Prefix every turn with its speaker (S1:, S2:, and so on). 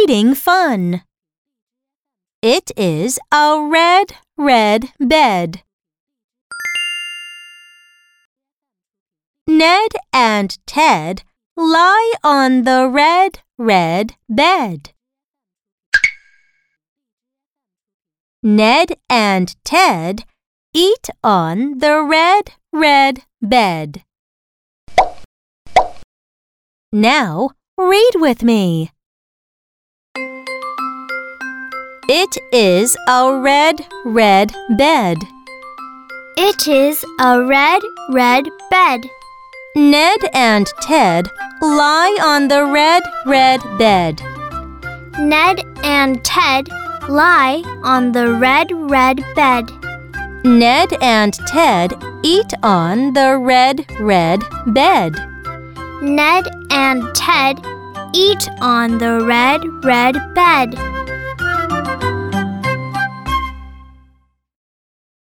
S1: reading fun. It is a red, red bed. Ned and Ted lie on the red, red bed. Ned and Ted eat on the red, red bed. Now read with me. It is a red, red bed.
S2: It is a red, red bed.
S1: Ned and Ted lie on the red, red bed.
S2: Ned and Ted lie on the red, red bed.
S1: Ned and Ted eat on the red, red bed.
S2: Ned and Ted eat on the red, red bed.